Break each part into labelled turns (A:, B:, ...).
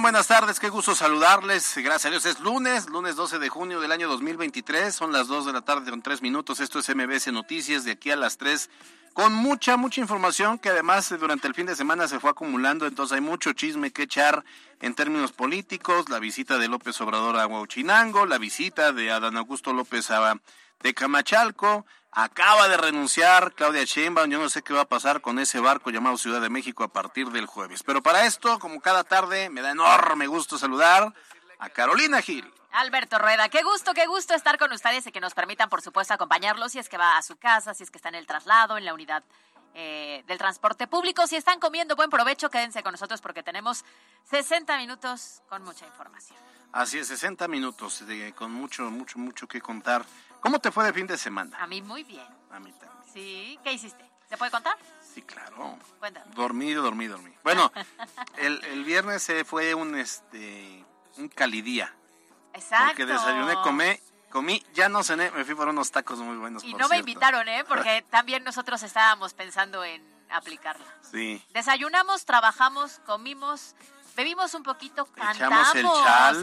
A: ¿Cómo están? Tardes, qué gusto saludarles. Gracias a Dios es lunes, lunes 12 de junio del año 2023. Son las 2 de la tarde con 3 minutos. Esto es MBS Noticias de aquí a las 3 con mucha, mucha información que además durante el fin de semana se fue acumulando. Entonces hay mucho chisme que echar en términos políticos. La visita de López Obrador a Huachinango, la visita de Adán Augusto López a de Camachalco. Acaba de renunciar Claudia Sheinbaum. Yo no sé qué va a pasar con ese barco llamado Ciudad de México a partir del jueves. Pero para esto, como cada tarde, me da enorme gusto saludar a Carolina Gil.
B: Alberto Rueda, qué gusto, qué gusto estar con ustedes y que nos permitan, por supuesto, acompañarlos si es que va a su casa, si es que está en el traslado, en la unidad eh, del transporte público. Si están comiendo, buen provecho, quédense con nosotros porque tenemos 60 minutos con mucha información.
A: Así es, 60 minutos con mucho, mucho, mucho que contar. ¿Cómo te fue de fin de semana?
B: A mí muy bien.
A: A mí también.
B: Sí, ¿qué hiciste? ¿Se puede contar?
A: Sí, claro.
B: Cuéntame.
A: Dormí, dormí, dormí. Bueno, el, el viernes se fue un, este, un calidía.
B: Exacto.
A: Porque desayuné, comí, comí, ya no cené, me fui por unos tacos muy buenos.
B: Y no me invitaron, ¿eh? Porque también nosotros estábamos pensando en aplicarla.
A: Sí.
B: Desayunamos, trabajamos, comimos, bebimos un poquito, cantamos.
A: El.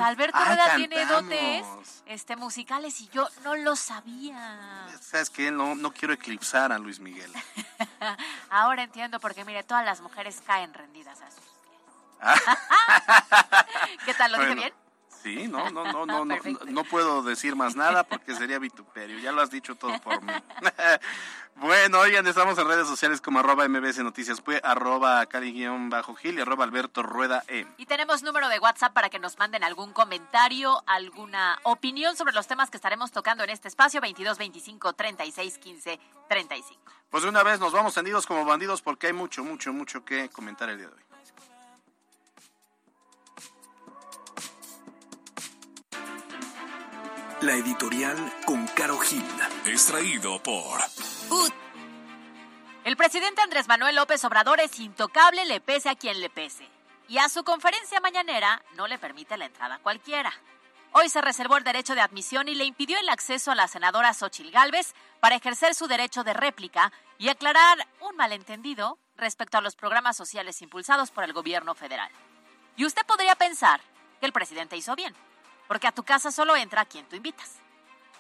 B: Alberto Rueda tiene dotes este, musicales y yo no lo sabía.
A: ¿Sabes qué? No, no quiero eclipsar a Luis Miguel.
B: Ahora entiendo porque, mire, todas las mujeres caen rendidas a sus pies. ¿Qué tal? ¿Lo dije bien?
A: Sí, no, no, no, no, no, no, puedo decir más nada porque sería vituperio. Ya lo has dicho todo por mí. bueno, oigan, estamos en redes sociales como arroba mbs noticias, pues arroba cali-gil y arroba alberto rueda e.
B: Y tenemos número de WhatsApp para que nos manden algún comentario, alguna opinión sobre los temas que estaremos tocando en este espacio, 22 25 36 15 35.
A: Pues de una vez nos vamos tendidos como bandidos porque hay mucho, mucho, mucho que comentar el día de hoy.
C: La editorial con Caro Gil. Extraído por.
B: El presidente Andrés Manuel López Obrador es intocable, le pese a quien le pese. Y a su conferencia mañanera no le permite la entrada a cualquiera. Hoy se reservó el derecho de admisión y le impidió el acceso a la senadora Xochil Gálvez para ejercer su derecho de réplica y aclarar un malentendido respecto a los programas sociales impulsados por el gobierno federal. Y usted podría pensar que el presidente hizo bien porque a tu casa solo entra quien tú invitas.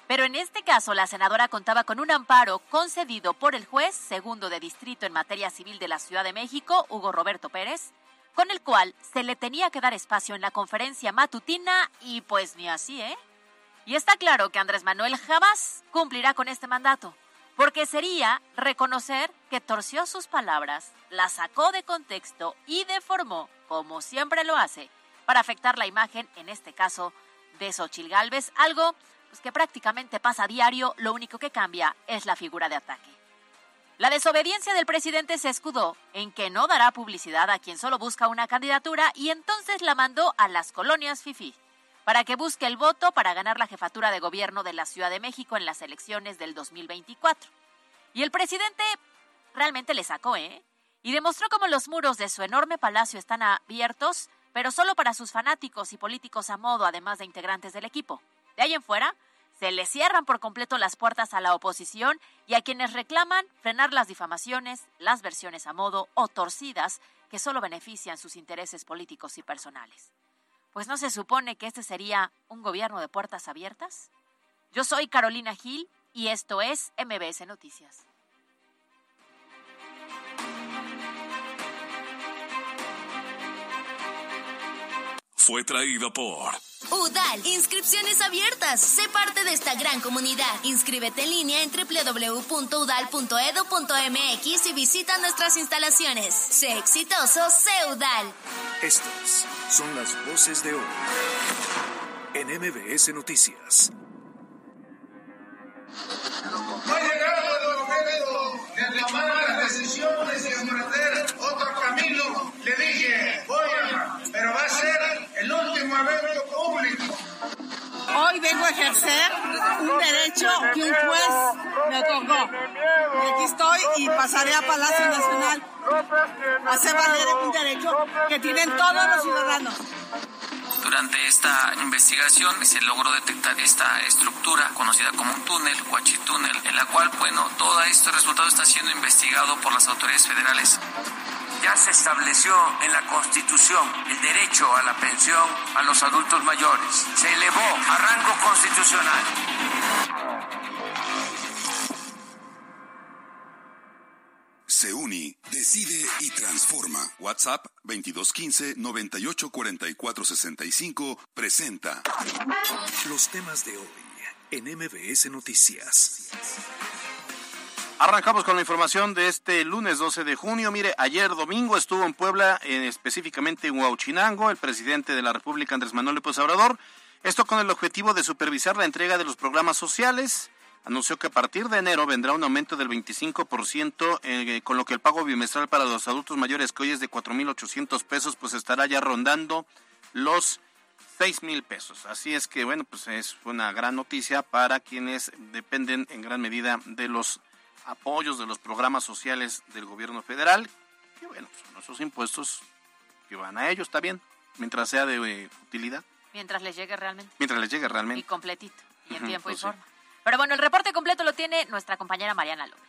B: Pero en este caso, la senadora contaba con un amparo concedido por el juez segundo de distrito en materia civil de la Ciudad de México, Hugo Roberto Pérez, con el cual se le tenía que dar espacio en la conferencia matutina y pues ni así, ¿eh? Y está claro que Andrés Manuel jamás cumplirá con este mandato, porque sería reconocer que torció sus palabras, las sacó de contexto y deformó, como siempre lo hace, para afectar la imagen, en este caso, de Xochil Gálvez, algo pues, que prácticamente pasa a diario, lo único que cambia es la figura de ataque. La desobediencia del presidente se escudó en que no dará publicidad a quien solo busca una candidatura y entonces la mandó a las colonias FIFI para que busque el voto para ganar la jefatura de gobierno de la Ciudad de México en las elecciones del 2024. Y el presidente realmente le sacó, ¿eh? Y demostró cómo los muros de su enorme palacio están abiertos pero solo para sus fanáticos y políticos a modo, además de integrantes del equipo. De ahí en fuera, se le cierran por completo las puertas a la oposición y a quienes reclaman frenar las difamaciones, las versiones a modo o torcidas que solo benefician sus intereses políticos y personales. Pues no se supone que este sería un gobierno de puertas abiertas. Yo soy Carolina Gil y esto es MBS Noticias.
C: Fue traído por
D: UDAL, inscripciones abiertas. Sé parte de esta gran comunidad. Inscríbete en línea en www.udal.edu.mx y visita nuestras instalaciones. Sé exitoso, sé UDAL.
C: Estas son las voces de hoy en MBS Noticias.
E: Hoy vengo a ejercer un derecho que un juez me otorgó. Y aquí estoy y pasaré a Palacio Nacional a hacer valer un derecho que tienen todos los ciudadanos.
F: Durante esta investigación se logró detectar esta estructura conocida como un túnel, Huachitúnel, en la cual, bueno, todo este resultado está siendo investigado por las autoridades federales.
G: Ya se estableció en la Constitución el derecho a la pensión a los adultos mayores. Se elevó a rango constitucional.
H: Se decide y transforma. WhatsApp 2215-984465 presenta.
C: Los temas de hoy en MBS Noticias.
A: Arrancamos con la información de este lunes 12 de junio. Mire, ayer domingo estuvo en Puebla, específicamente en Huauchinango, el presidente de la República, Andrés Manuel López Obrador. Esto con el objetivo de supervisar la entrega de los programas sociales anunció que a partir de enero vendrá un aumento del 25%, eh, con lo que el pago bimestral para los adultos mayores, que hoy es de 4.800 pesos, pues estará ya rondando los 6.000 pesos. Así es que, bueno, pues es una gran noticia para quienes dependen en gran medida de los apoyos de los programas sociales del gobierno federal, que bueno, son nuestros impuestos que van a ellos, está bien, mientras sea de eh, utilidad.
B: Mientras les llegue realmente.
A: Mientras les llegue realmente.
B: Y completito, y en tiempo y
A: pues
B: forma. Pero bueno, el reporte completo lo tiene nuestra compañera Mariana López.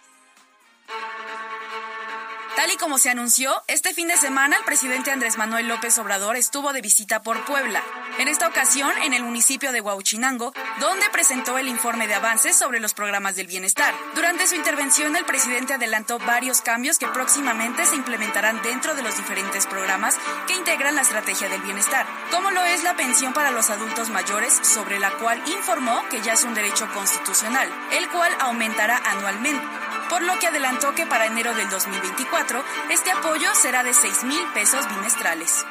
I: Tal y como se anunció, este fin de semana el presidente Andrés Manuel López Obrador estuvo de visita por Puebla. En esta ocasión, en el municipio de Huauchinango, donde presentó el informe de avances sobre los programas del bienestar. Durante su intervención, el presidente adelantó varios cambios que próximamente se implementarán dentro de los diferentes programas que integran la estrategia del bienestar, como lo es la pensión para los adultos mayores, sobre la cual informó que ya es un derecho constitucional, el cual aumentará anualmente por lo que adelantó que para enero del 2024 este apoyo será de 6 mil pesos bimestrales.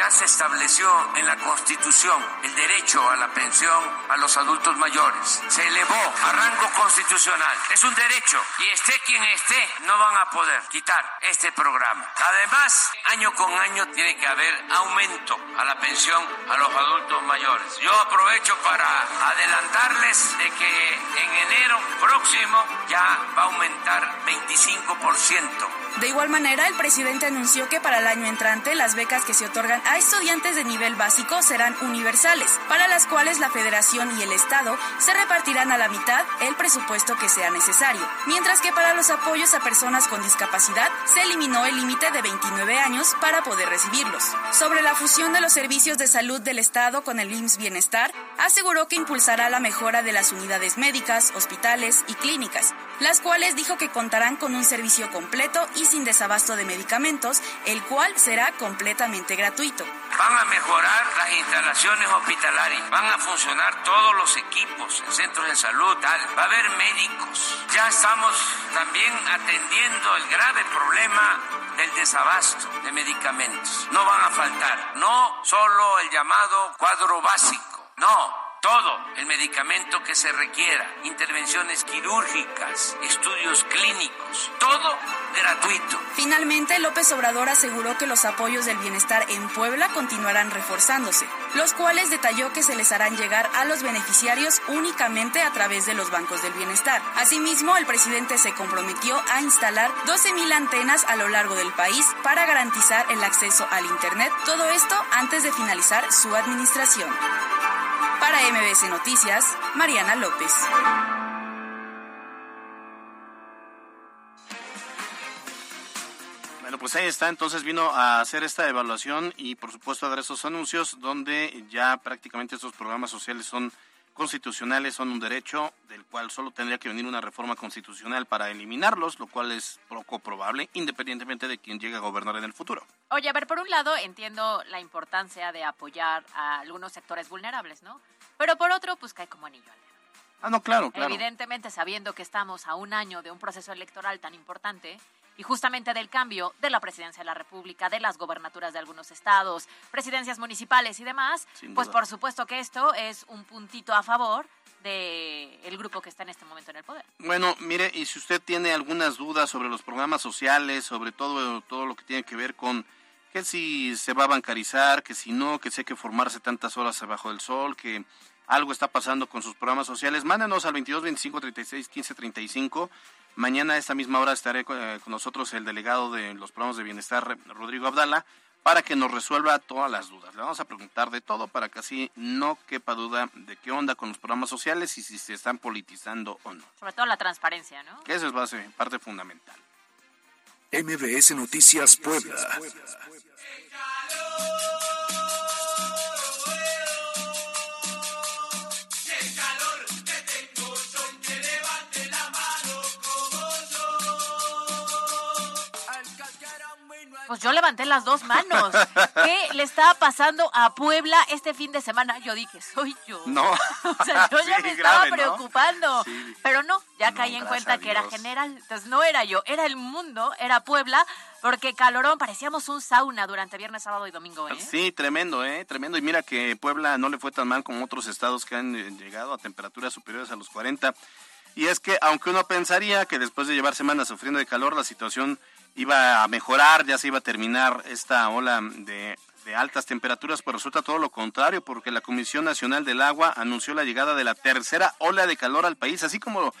G: Ya se estableció en la Constitución el derecho a la pensión a los adultos mayores. Se elevó a rango constitucional. Es un derecho y esté quien esté, no van a poder quitar este programa. Además, año con año tiene que haber aumento a la pensión a los adultos mayores. Yo aprovecho para adelantarles de que en enero próximo ya va a aumentar 25%.
I: De igual manera, el presidente anunció que para el año entrante las becas que se otorgan a estudiantes de nivel básico serán universales, para las cuales la federación y el Estado se repartirán a la mitad el presupuesto que sea necesario, mientras que para los apoyos a personas con discapacidad se eliminó el límite de 29 años para poder recibirlos. Sobre la fusión de los servicios de salud del Estado con el IMSS Bienestar, aseguró que impulsará la mejora de las unidades médicas, hospitales y clínicas, las cuales dijo que contarán con un servicio completo y sin desabasto de medicamentos, el cual será completamente gratuito.
G: Van a mejorar las instalaciones hospitalarias, van a funcionar todos los equipos en centros de salud, tal. va a haber médicos. Ya estamos también atendiendo el grave problema del desabasto de medicamentos. No van a faltar, no solo el llamado cuadro básico, no, todo el medicamento que se requiera, intervenciones quirúrgicas, estudios clínicos, todo gratuito.
I: Finalmente, López Obrador aseguró que los apoyos del bienestar en Puebla continuarán reforzándose, los cuales detalló que se les harán llegar a los beneficiarios únicamente a través de los bancos del bienestar. Asimismo, el presidente se comprometió a instalar 12.000 antenas a lo largo del país para garantizar el acceso al Internet, todo esto antes de finalizar su administración. Para MBC Noticias, Mariana López.
A: Bueno, pues Pues ahí está, entonces vino a hacer esta evaluación y por supuesto a dar esos anuncios donde ya prácticamente estos programas sociales son constitucionales, son un derecho del cual solo tendría que venir una reforma constitucional para eliminarlos, lo cual es poco probable, independientemente de quién llegue a gobernar en el futuro.
B: Oye, a ver, por un lado entiendo la importancia de apoyar a algunos sectores vulnerables, ¿no? Pero por otro, pues cae como anillo al dedo.
A: Ah, no, claro, claro.
B: Evidentemente, sabiendo que estamos a un año de un proceso electoral tan importante y justamente del cambio de la presidencia de la República, de las gobernaturas de algunos estados, presidencias municipales y demás, pues por supuesto que esto es un puntito a favor del el grupo que está en este momento en el poder.
A: Bueno, mire, y si usted tiene algunas dudas sobre los programas sociales, sobre todo, todo lo que tiene que ver con que si se va a bancarizar, que si no, que si hay que formarse tantas horas abajo del sol, que algo está pasando con sus programas sociales, mándenos al 22 25 36 15 35. Mañana a esta misma hora estaré con, eh, con nosotros el delegado de los programas de bienestar, Rodrigo Abdala, para que nos resuelva todas las dudas. Le vamos a preguntar de todo para que así no quepa duda de qué onda con los programas sociales y si se están politizando o no.
B: Sobre todo la transparencia, ¿no?
A: Que eso es base, parte fundamental.
C: MBS Noticias Puebla.
J: El
B: Pues yo levanté las dos manos. ¿Qué le estaba pasando a Puebla este fin de semana? Yo dije, soy yo.
A: No.
B: O sea, yo ya me estaba preocupando.
A: Sí.
B: Pero no, ya
A: No,
B: caí en cuenta que era general. Entonces no era yo, era el mundo, era Puebla, porque calorón, parecíamos un sauna durante viernes, sábado y domingo, ¿eh?
A: Sí, tremendo, ¿eh? Tremendo. Y mira que Puebla no le fue tan mal como otros estados que han eh, llegado a temperaturas superiores a los 40. Y es que, aunque uno pensaría que después de llevar semanas sufriendo de calor, la situación iba a mejorar, ya se iba a terminar esta ola de, altas temperaturas, pues resulta todo lo contrario, porque la Comisión Nacional del Agua anunció la llegada de la tercera ola de calor al país, así como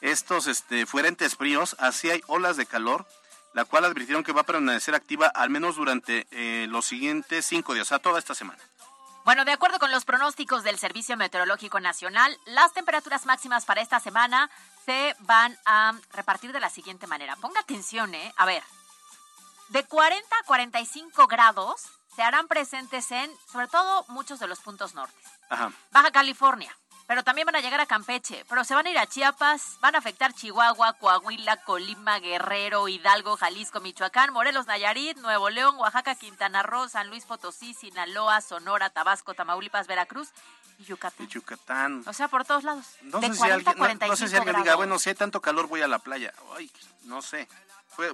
A: estos este, fríos, así hay olas de calor, la cual advirtieron que va a permanecer activa al menos durante eh, los siguientes cinco días, o sea, toda esta semana.
B: Bueno, de acuerdo con los pronósticos del Servicio Meteorológico Nacional, las temperaturas máximas para esta semana se van a repartir de la siguiente manera. Ponga atención, ¿eh? A ver, de 40 a 45 grados se harán presentes en, sobre todo, muchos de los puntos nortes.
A: Ajá.
B: Baja California, pero también van a llegar a Campeche, pero se van a ir a Chiapas, van a afectar Chihuahua, Coahuila, Colima, Guerrero, Hidalgo, Jalisco, Michoacán, Morelos, Nayarit, Nuevo León, Oaxaca, Quintana Roo, San Luis Potosí, Sinaloa, Sonora, Tabasco, Tamaulipas, Veracruz y Yucatán.
A: Y Yucatán.
B: O sea, por todos lados.
A: No
B: de
A: sé, si
B: 40 a
A: alguien, no-
B: 45
A: no sé si alguien diga, bueno, si hay tanto calor voy a la playa. Ay, no sé.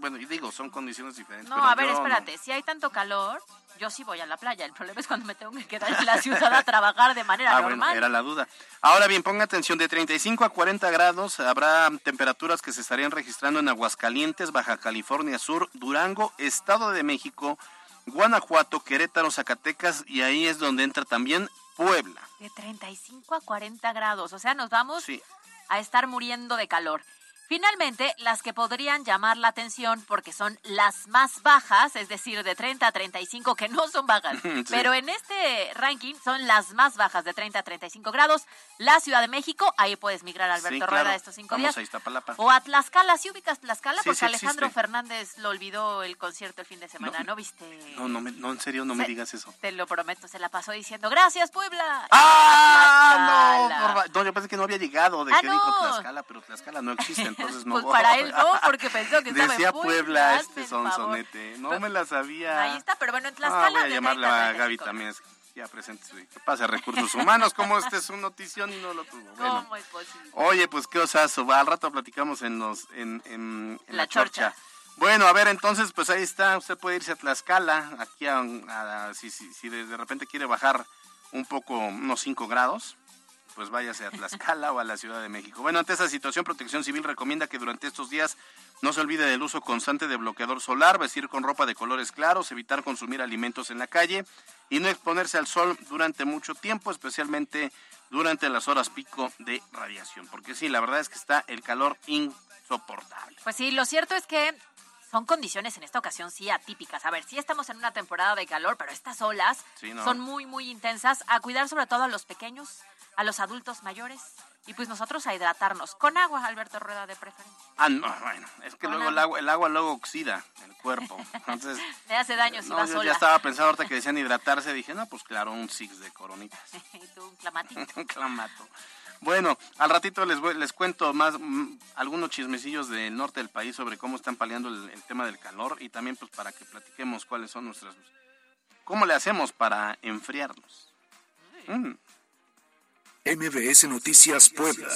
A: Bueno, y digo, son condiciones diferentes.
B: No,
A: pero
B: a ver,
A: no.
B: espérate. Si hay tanto calor, yo sí voy a la playa. El problema es cuando me tengo que quedar en la ciudad a trabajar de manera
A: Ah, bueno,
B: normal.
A: era la duda. Ahora bien, ponga atención, de 35 a 40 grados habrá temperaturas que se estarían registrando en Aguascalientes, Baja California Sur, Durango, Estado de México, Guanajuato, Querétaro, Zacatecas y ahí es donde entra también Puebla.
B: De 35 a 40 grados. O sea, nos vamos
A: Sí.
B: a estar muriendo de calor. Finalmente, las que podrían llamar la atención porque son las más bajas, es decir, de 30 a 35, que no son bajas,
A: Sí.
B: pero en este ranking son las más bajas de 30 a 35 grados. La Ciudad de México, ahí puedes migrar, Alberto
A: Sí,
B: Rueda,
A: claro.
B: estos cinco
A: Vamos
B: días.
A: a.
B: O a Tlaxcala, ¿sí ubicas Tlaxcala? Porque Alejandro
A: existe.
B: Fernández lo olvidó el concierto el fin de semana, ¿no, viste?
A: No, no, me- no, en serio, no me digas eso.
B: Te lo prometo, se la pasó diciendo, gracias Puebla.
A: ¡Ah! No, no, yo pensé que no había llegado, de
B: Ah,
A: que dijo
B: no.
A: Tlaxcala, pero Tlaxcala no existe, entonces no
B: Pues para él no, porque pensó que estaba
A: Decía
B: en
A: Puebla, este
B: el
A: son
B: favor.
A: sonete. No me la sabía.
B: Ahí está, pero bueno, en
A: Ah,
B: Tlaxcala
A: voy a
B: 30
A: a
B: a
A: Gaby
B: 35.
A: también. Ya presente. ¿Qué pasa, recursos humanos? ¿Cómo este es un notición y no lo tuvo? Bueno.
B: ¿Cómo es posible?
A: Oye, pues qué osazo. Al rato platicamos en los en, en- en
B: La
A: la, chorcha.
B: chorcha.
A: Bueno, a ver, entonces, pues ahí está. Usted puede irse a Tlaxcala. Aquí, a, a- si, si, si de, de repente quiere bajar un poco, unos 5 grados, pues váyase a Tlaxcala o a la Ciudad de México. Bueno, ante esta situación, Protección Civil recomienda que durante estos días no se olvide del uso constante de bloqueador solar, vestir con ropa de colores claros, evitar consumir alimentos en la calle y no exponerse al sol durante mucho tiempo, especialmente durante las horas pico de radiación. Porque sí, la verdad es que está el calor insoportable.
B: Pues sí, lo cierto es que son condiciones en esta ocasión sí atípicas. A ver, sí estamos en una temporada de calor, pero estas olas
A: Sí, ¿no?
B: son muy, muy intensas. A cuidar sobre todo a los pequeños, a los adultos mayores y pues nosotros a hidratarnos con agua, Alberto Rueda de preferencia.
A: Ah, no, bueno, es que luego el agua, el agua luego oxida el cuerpo. Entonces,
B: Le hace daño si
A: no,
B: va
A: yo
B: sola.
A: ya estaba pensando ahorita que decían hidratarse, dije, no, pues claro, un six de coronitas.
B: Y tú, un clamatito.
A: un clamato. Bueno, al ratito les voy- les cuento más mm, algunos chismecillos del norte del país sobre cómo están paliando el, el tema del calor y también pues para que platiquemos cuáles son nuestras cómo le hacemos para enfriarnos. Mm.
C: MBS Noticias Puebla.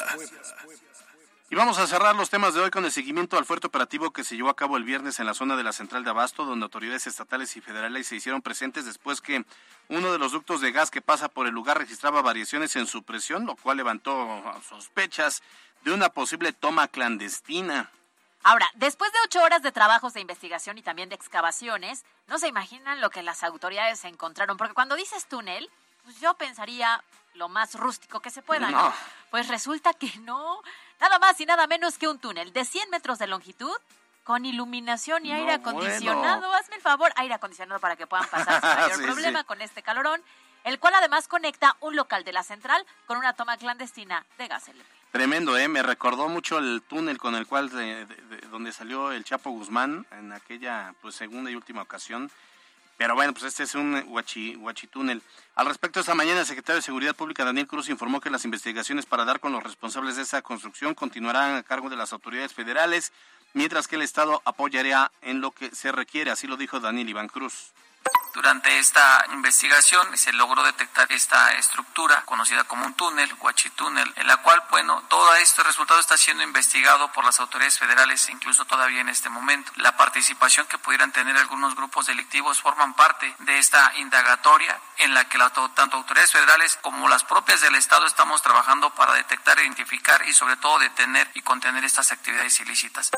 A: Y vamos a cerrar los temas de hoy con el seguimiento al fuerte operativo que se llevó a cabo el viernes en la zona de la central de Abasto, donde autoridades estatales y federales se hicieron presentes después que uno de los ductos de gas que pasa por el lugar registraba variaciones en su presión, lo cual levantó sospechas de una posible toma clandestina.
B: Ahora, después de ocho horas de trabajos de investigación y también de excavaciones, no se imaginan lo que las autoridades encontraron, porque cuando dices túnel, pues yo pensaría lo más rústico que se pueda, ¿no?
A: No.
B: Pues resulta que no, nada más y nada menos que un túnel de 100 metros de longitud con iluminación y
A: No,
B: aire acondicionado.
A: bueno.
B: Hazme el favor, aire acondicionado para que puedan pasar sin mayor
A: Sí,
B: problema
A: sí.
B: con este calorón, el cual además conecta un local de la central con una toma clandestina de gas LP.
A: Tremendo, ¿eh? Me recordó mucho el túnel con el cual, de- de- de- donde salió el Chapo Guzmán en aquella pues segunda y última ocasión. Pero bueno, pues este es un huachi. Al respecto, esta mañana el secretario de Seguridad Pública, Daniel Cruz, informó que las investigaciones para dar con los responsables de esa construcción continuarán a cargo de las autoridades federales, mientras que el Estado apoyaría en lo que se requiere. Así lo dijo Daniel Iván Cruz.
F: Durante esta investigación se logró detectar esta estructura conocida como un túnel, huachitúnel, en la cual, bueno, todo este resultado está siendo investigado por las autoridades federales, incluso todavía en este momento. La participación que pudieran tener algunos grupos delictivos forman parte de esta indagatoria en la que la tanto autoridades federales como las propias del Estado estamos trabajando para detectar, identificar y sobre todo detener y contener estas actividades ilícitas.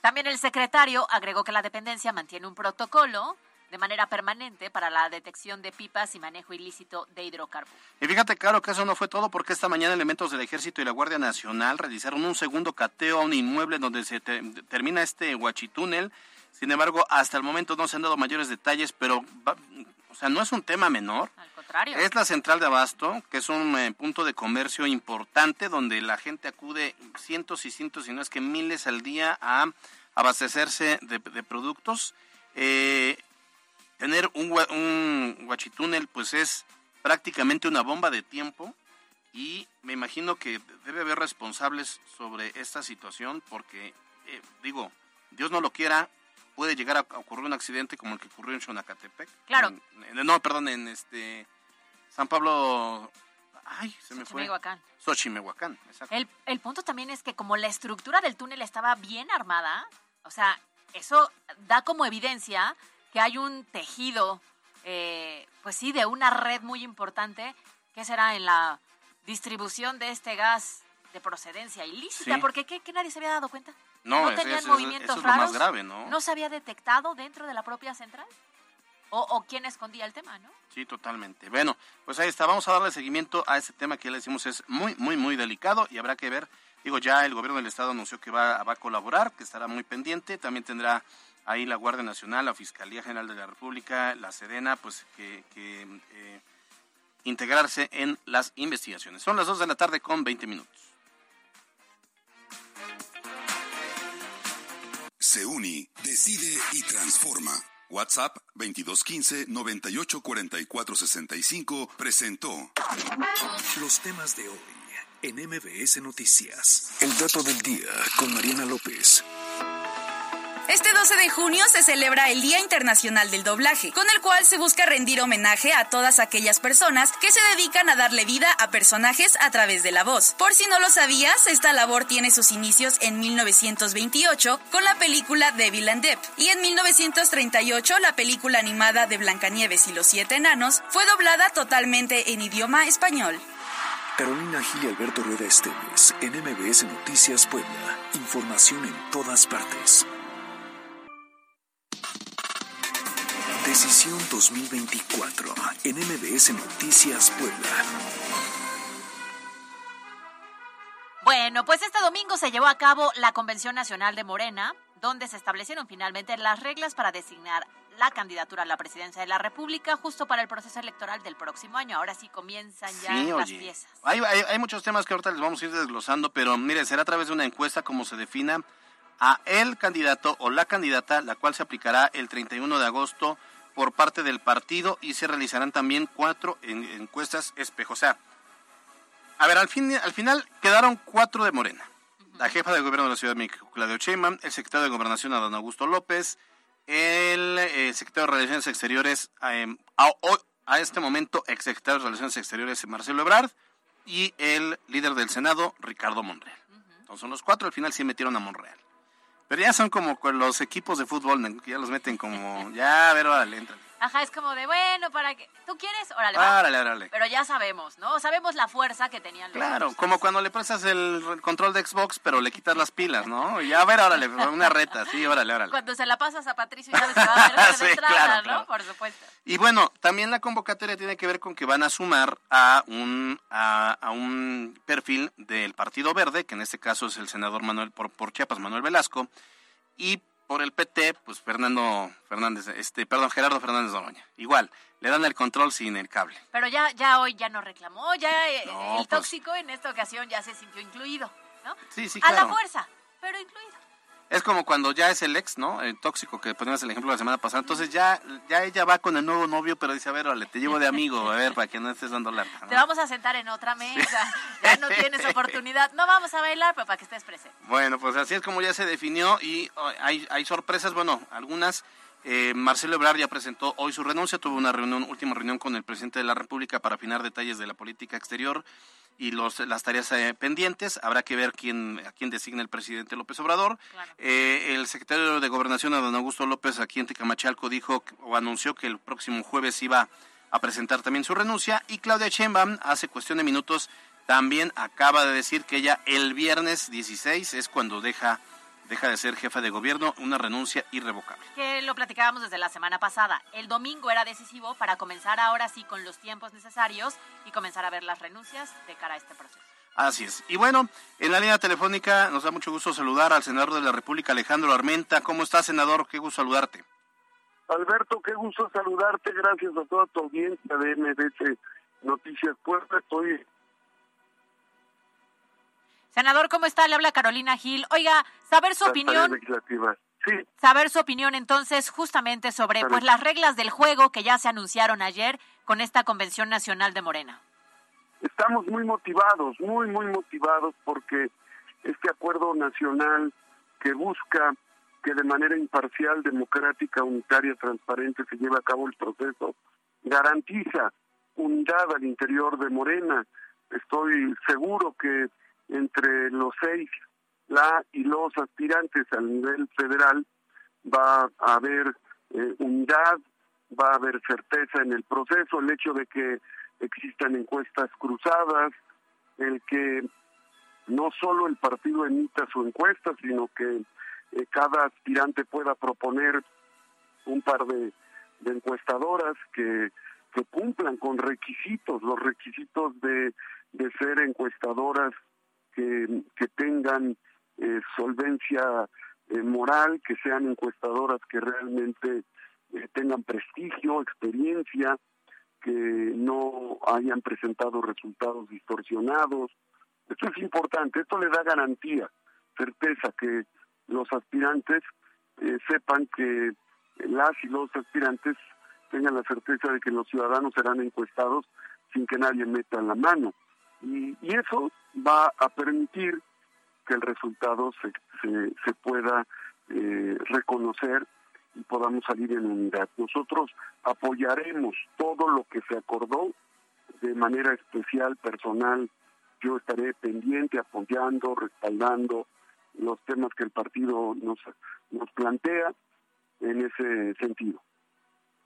B: También el secretario agregó que la dependencia mantiene un protocolo de manera permanente para la detección de pipas y manejo ilícito de hidrocarburos.
A: Y fíjate, claro, que eso no fue todo porque esta mañana elementos del Ejército y la Guardia Nacional realizaron un segundo cateo a un inmueble donde se te- termina este huachitúnel. Sin embargo, hasta el momento no se han dado mayores detalles, pero, va- o sea, no es un tema menor.
B: Al contrario.
A: Es la central de Abasto, que es un eh, punto de comercio importante donde la gente acude cientos y cientos, si no es que miles al día a abastecerse de, de productos. Eh, tener un, un guachitúnel pues es prácticamente una bomba de tiempo y me imagino que debe haber responsables sobre esta situación porque, eh, digo, Dios no lo quiera, puede llegar a ocurrir un accidente como el que ocurrió en Xonacatepec.
B: Claro.
A: En- en- no, perdón, en este San Pablo... Ay, se me fue.
B: Xochimehuacán,
A: exacto.
B: El, el punto también es que como la estructura del túnel estaba bien armada, o sea, eso da como evidencia que hay un tejido, eh, pues sí, de una red muy importante, que será en la distribución de este gas de procedencia ilícita,
A: Sí.
B: porque ¿qué, qué nadie se había dado cuenta?
A: No, es-
B: tenían
A: es-
B: movimientos
A: es más grave, ¿no?
B: ¿No se había detectado dentro de la propia central? ¿O, o quién escondía el tema, no?
A: Sí, totalmente. Bueno, pues ahí está. Vamos a darle seguimiento a este tema que ya le decimos es muy, muy, muy delicado y habrá que ver. Digo, ya el gobierno del estado anunció que va, va a colaborar, que estará muy pendiente. También tendrá ahí la Guardia Nacional, la Fiscalía General de la República, la Sedena, pues que, que, eh, integrarse en las investigaciones. Son las 2 de la tarde con 20 minutos.
H: Se uni, decide y transforma. WhatsApp 2215-984465 presentó
C: Los temas de hoy en MBS Noticias. El dato del día con Mariana López.
I: Este 12 de junio se celebra el Día Internacional del Doblaje, con el cual se busca rendir homenaje a todas aquellas personas que se dedican a darle vida a personajes a través de la voz. Por si no lo sabías, esta labor tiene sus inicios en 1928 con la película Devil and Depp y en 1938 la película animada de Blancanieves y los Siete Enanos fue doblada totalmente en idioma español.
C: Carolina Gil y Alberto Rueda Esteves en MBS Noticias Puebla. Información en todas partes. Decisión 2024 en MBS Noticias Puebla.
B: Bueno, pues este domingo se llevó a cabo la Convención Nacional de Morena, donde se establecieron finalmente las reglas para designar la candidatura a la presidencia de la República justo para el proceso electoral del próximo año. Ahora sí comienzan ya
A: Sí,
B: las
A: oye.
B: piezas.
A: Hay, hay- hay muchos temas que ahorita les vamos a ir desglosando, pero mire, será a través de una encuesta como se defina a el candidato o la candidata, la cual se aplicará el 31 de agosto por parte del partido y se realizarán también cuatro en- encuestas espejo. O sea, a ver, al, fin, al final quedaron cuatro de Morena. La jefa de gobierno de la Ciudad de México, Claudio Sheinbaum, el secretario de Gobernación, Adán Augusto López, el eh, secretario de Relaciones Exteriores, eh, a, este momento, ex secretario de Relaciones Exteriores, Marcelo Ebrard, y el líder del Senado, Ricardo Monreal. Entonces, son los cuatro, al final sí metieron a Monreal. Pero ya son como los equipos de fútbol, ya los meten como, ya, a ver, órale, entra.
B: Ajá, es como de, bueno, para que... ¿Tú quieres? Órale, va.
A: Órale, órale.
B: Pero ya sabemos, ¿no? Sabemos la fuerza que tenían los
A: Claro,
B: otros.
A: como cuando le prestas el control de Xbox, pero le quitas las pilas, ¿no? Y a ver, órale, una reta, sí, órale, órale.
B: Cuando se la pasas a Patricio, ya ves que va a perder
A: Sí,
B: de entrada,
A: claro,
B: ¿no?
A: claro.
B: Por supuesto.
A: Y bueno, también la convocatoria tiene que ver con que van a sumar a un, a, a un perfil del Partido Verde, que en este caso es el senador Manuel por, por Chiapas, Manuel Velasco, y por el PT, pues Fernando Fernández, este, perdón, Gerardo Fernández Noroña. Igual, le dan el control sin el cable.
B: Pero ya, ya hoy ya no reclamó, ya eh,
A: No,
B: el
A: pues.
B: tóxico en esta ocasión ya se sintió incluido, ¿no?
A: Sí, sí,
B: A la
A: claro.
B: fuerza, pero incluido.
A: Es como cuando ya es el ex, ¿no? El tóxico que poníamos el ejemplo la semana pasada. Entonces ya, ya ella va con el nuevo novio, pero dice, a ver, órale, te llevo de amigo, a ver, para que no estés dando lata. ¿no?
B: Te vamos a sentar en otra mesa, ya no tienes oportunidad. No vamos a bailar, pero para que estés presente.
A: Bueno, pues así es como ya se definió y oh, hay, hay sorpresas, bueno, algunas. Eh, Marcelo Ebrard ya presentó hoy su renuncia, tuvo una reunión, última reunión con el presidente de la República para afinar detalles de la política exterior y los, las tareas eh, pendientes. Habrá que ver quién, a quién designa el presidente López Obrador. Eh, el secretario de Gobernación, Adán Augusto López, aquí en Tecamachalco, dijo o anunció que el próximo jueves iba a presentar también su renuncia. Y Claudia Sheinbaum, hace cuestión de minutos, también acaba de decir que ella el viernes 16 es cuando deja, deja de ser jefa de gobierno, una renuncia irrevocable.
B: Que lo platicábamos desde la semana pasada. El domingo era decisivo para comenzar ahora sí con los tiempos necesarios y comenzar a ver las renuncias de cara a este proceso.
A: Así es. Y bueno, en la línea telefónica nos da mucho gusto saludar al senador de la República, Alejandro Armenta. ¿Cómo está, senador? Qué gusto saludarte.
K: Alberto, qué gusto saludarte. Gracias a toda tu audiencia de MBC Noticias Puebla. Estoy
B: Senador, ¿cómo está? Le habla Carolina Gil. Oiga, saber su opinión,
K: legislativa. Sí,
B: saber su opinión entonces justamente sobre pues las reglas del juego que ya se anunciaron ayer con esta Convención Nacional de Morena.
K: estamos muy motivados, muy, muy motivados porque este acuerdo nacional que busca que de manera imparcial, democrática, unitaria, transparente se lleve a cabo el proceso, garantiza unidad al interior de Morena. Estoy seguro que entre los seis, la y los aspirantes al nivel federal va a haber eh, unidad, va a haber certeza en el proceso, el hecho de que existan encuestas cruzadas, el que no solo el partido emita su encuesta, sino que eh, cada aspirante pueda proponer un par de, encuestadoras que, que cumplan con requisitos, los requisitos de ser encuestadoras que, tengan eh, solvencia eh, moral, que sean encuestadoras que realmente eh, tengan prestigio, experiencia, que no hayan presentado resultados distorsionados. Esto es importante, esto le da garantía, certeza, que los aspirantes sepan que las y los aspirantes tengan la certeza de que los ciudadanos serán encuestados sin que nadie meta la mano. Y, eso va a permitir que el resultado se, se, se pueda eh, reconocer y podamos salir en unidad. Nosotros apoyaremos todo lo que se acordó de manera especial, personal. Yo estaré pendiente, apoyando, respaldando los temas que el partido nos, nos plantea en ese sentido.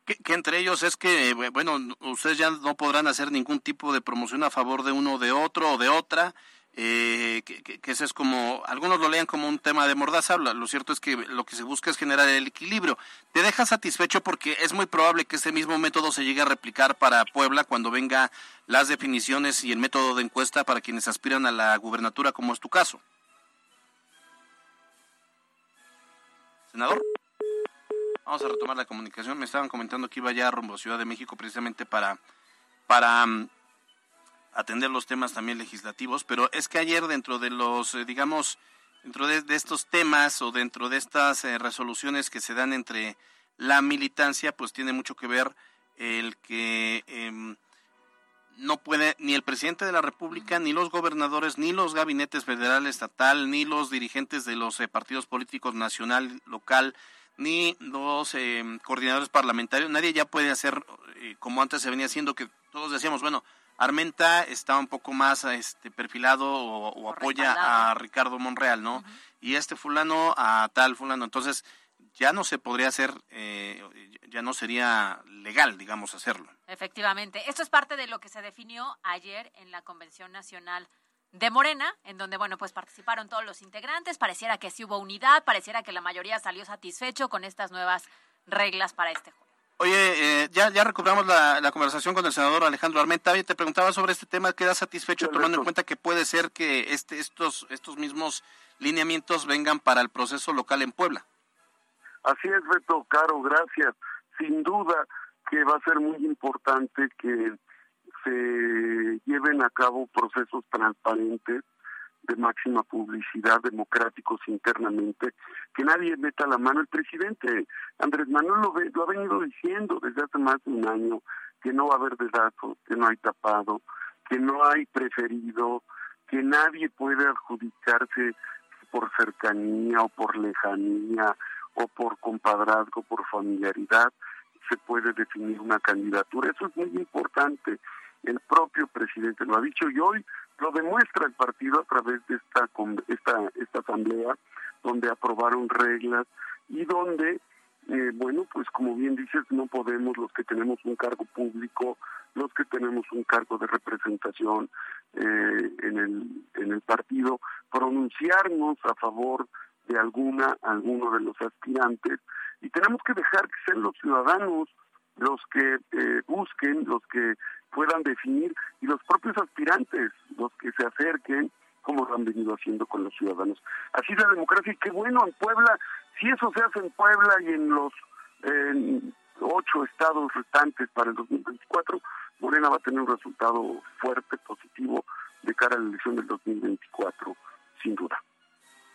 A: Que, entre ellos es que, bueno, ustedes ya no podrán hacer ningún tipo de promoción a favor de uno de otro o de otra. Eh, que, que, eso es como, algunos lo lean como un tema de mordaza, lo, lo cierto es que lo que se busca es generar el equilibrio. ¿Te deja satisfecho porque es muy probable que este mismo método se llegue a replicar para Puebla cuando venga las definiciones y el método de encuesta para quienes aspiran a la gubernatura, como es tu caso? Senador. Vamos a retomar la comunicación. Me estaban comentando que iba ya rumbo a Ciudad de México precisamente para, para mm, atender los temas también legislativos, pero es que ayer dentro de los, eh, digamos, dentro de, estos temas o dentro de estas eh, resoluciones que se dan entre la militancia, pues tiene mucho que ver el que em, no puede ni el presidente de la República, ni los gobernadores, ni los gabinetes federal, estatal, ni los dirigentes de los eh, partidos políticos nacional, local, ni los em, coordinadores parlamentarios, nadie ya puede hacer como antes se venía haciendo, que todos decíamos, bueno, Armenta está un poco más este, perfilado o, apoya a Ricardo Monreal, ¿no? Y este fulano a tal fulano. Entonces, ya no se podría hacer, eh, ya no sería legal, digamos, hacerlo.
B: Efectivamente. Esto es parte de lo que se definió ayer en la Convención Nacional de Morena, en donde, bueno, pues participaron todos los integrantes. Pareciera que sí hubo unidad, pareciera que la mayoría salió satisfecho con estas nuevas reglas para este juego.
A: Oye, eh, ya, ya recuperamos la, conversación con el senador Alejandro Armenta. te preguntaba sobre este tema, ¿queda satisfecho tomando en cuenta que puede ser que este, estos, estos mismos lineamientos vengan para el proceso local en Puebla?
K: Así es, Beto, Caro, gracias. Sin duda que va a ser muy importante que se lleven a cabo procesos transparentes de máxima publicidad, democráticos internamente, que nadie meta la mano. El presidente Andrés Manuel lo, lo ha venido diciendo desde hace más de un año, que no va a haber dedazo, que no hay tapado, que no hay preferido, que nadie puede adjudicarse por cercanía o por lejanía o por compadrazgo, por familiaridad, se puede definir una candidatura. Eso es muy importante. El propio presidente lo ha dicho y hoy lo demuestra el partido a través de esta, esta, esta asamblea, donde aprobaron reglas y donde, eh, bueno, pues como bien dices, no podemos los que tenemos un cargo público, los que tenemos un cargo de representación eh, en, el, en el partido, pronunciarnos a favor de alguna, alguno de los aspirantes. Y tenemos que dejar que sean los ciudadanos los que eh, busquen, los que puedan definir y los propios aspirantes, los que se acerquen, como lo han venido haciendo con los ciudadanos. Así la democracia y qué bueno en Puebla, si eso se hace en Puebla y en los ocho estados restantes para el 2024, Morena va a tener un resultado fuerte, positivo, de cara a la elección del 2024, sin duda.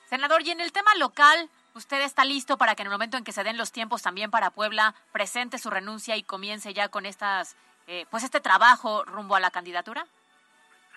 B: Senador, y en el tema local, ¿usted está listo para que en el momento en que se den los tiempos también para Puebla presente su renuncia y comience ya con estas eh, pues este trabajo rumbo a la candidatura?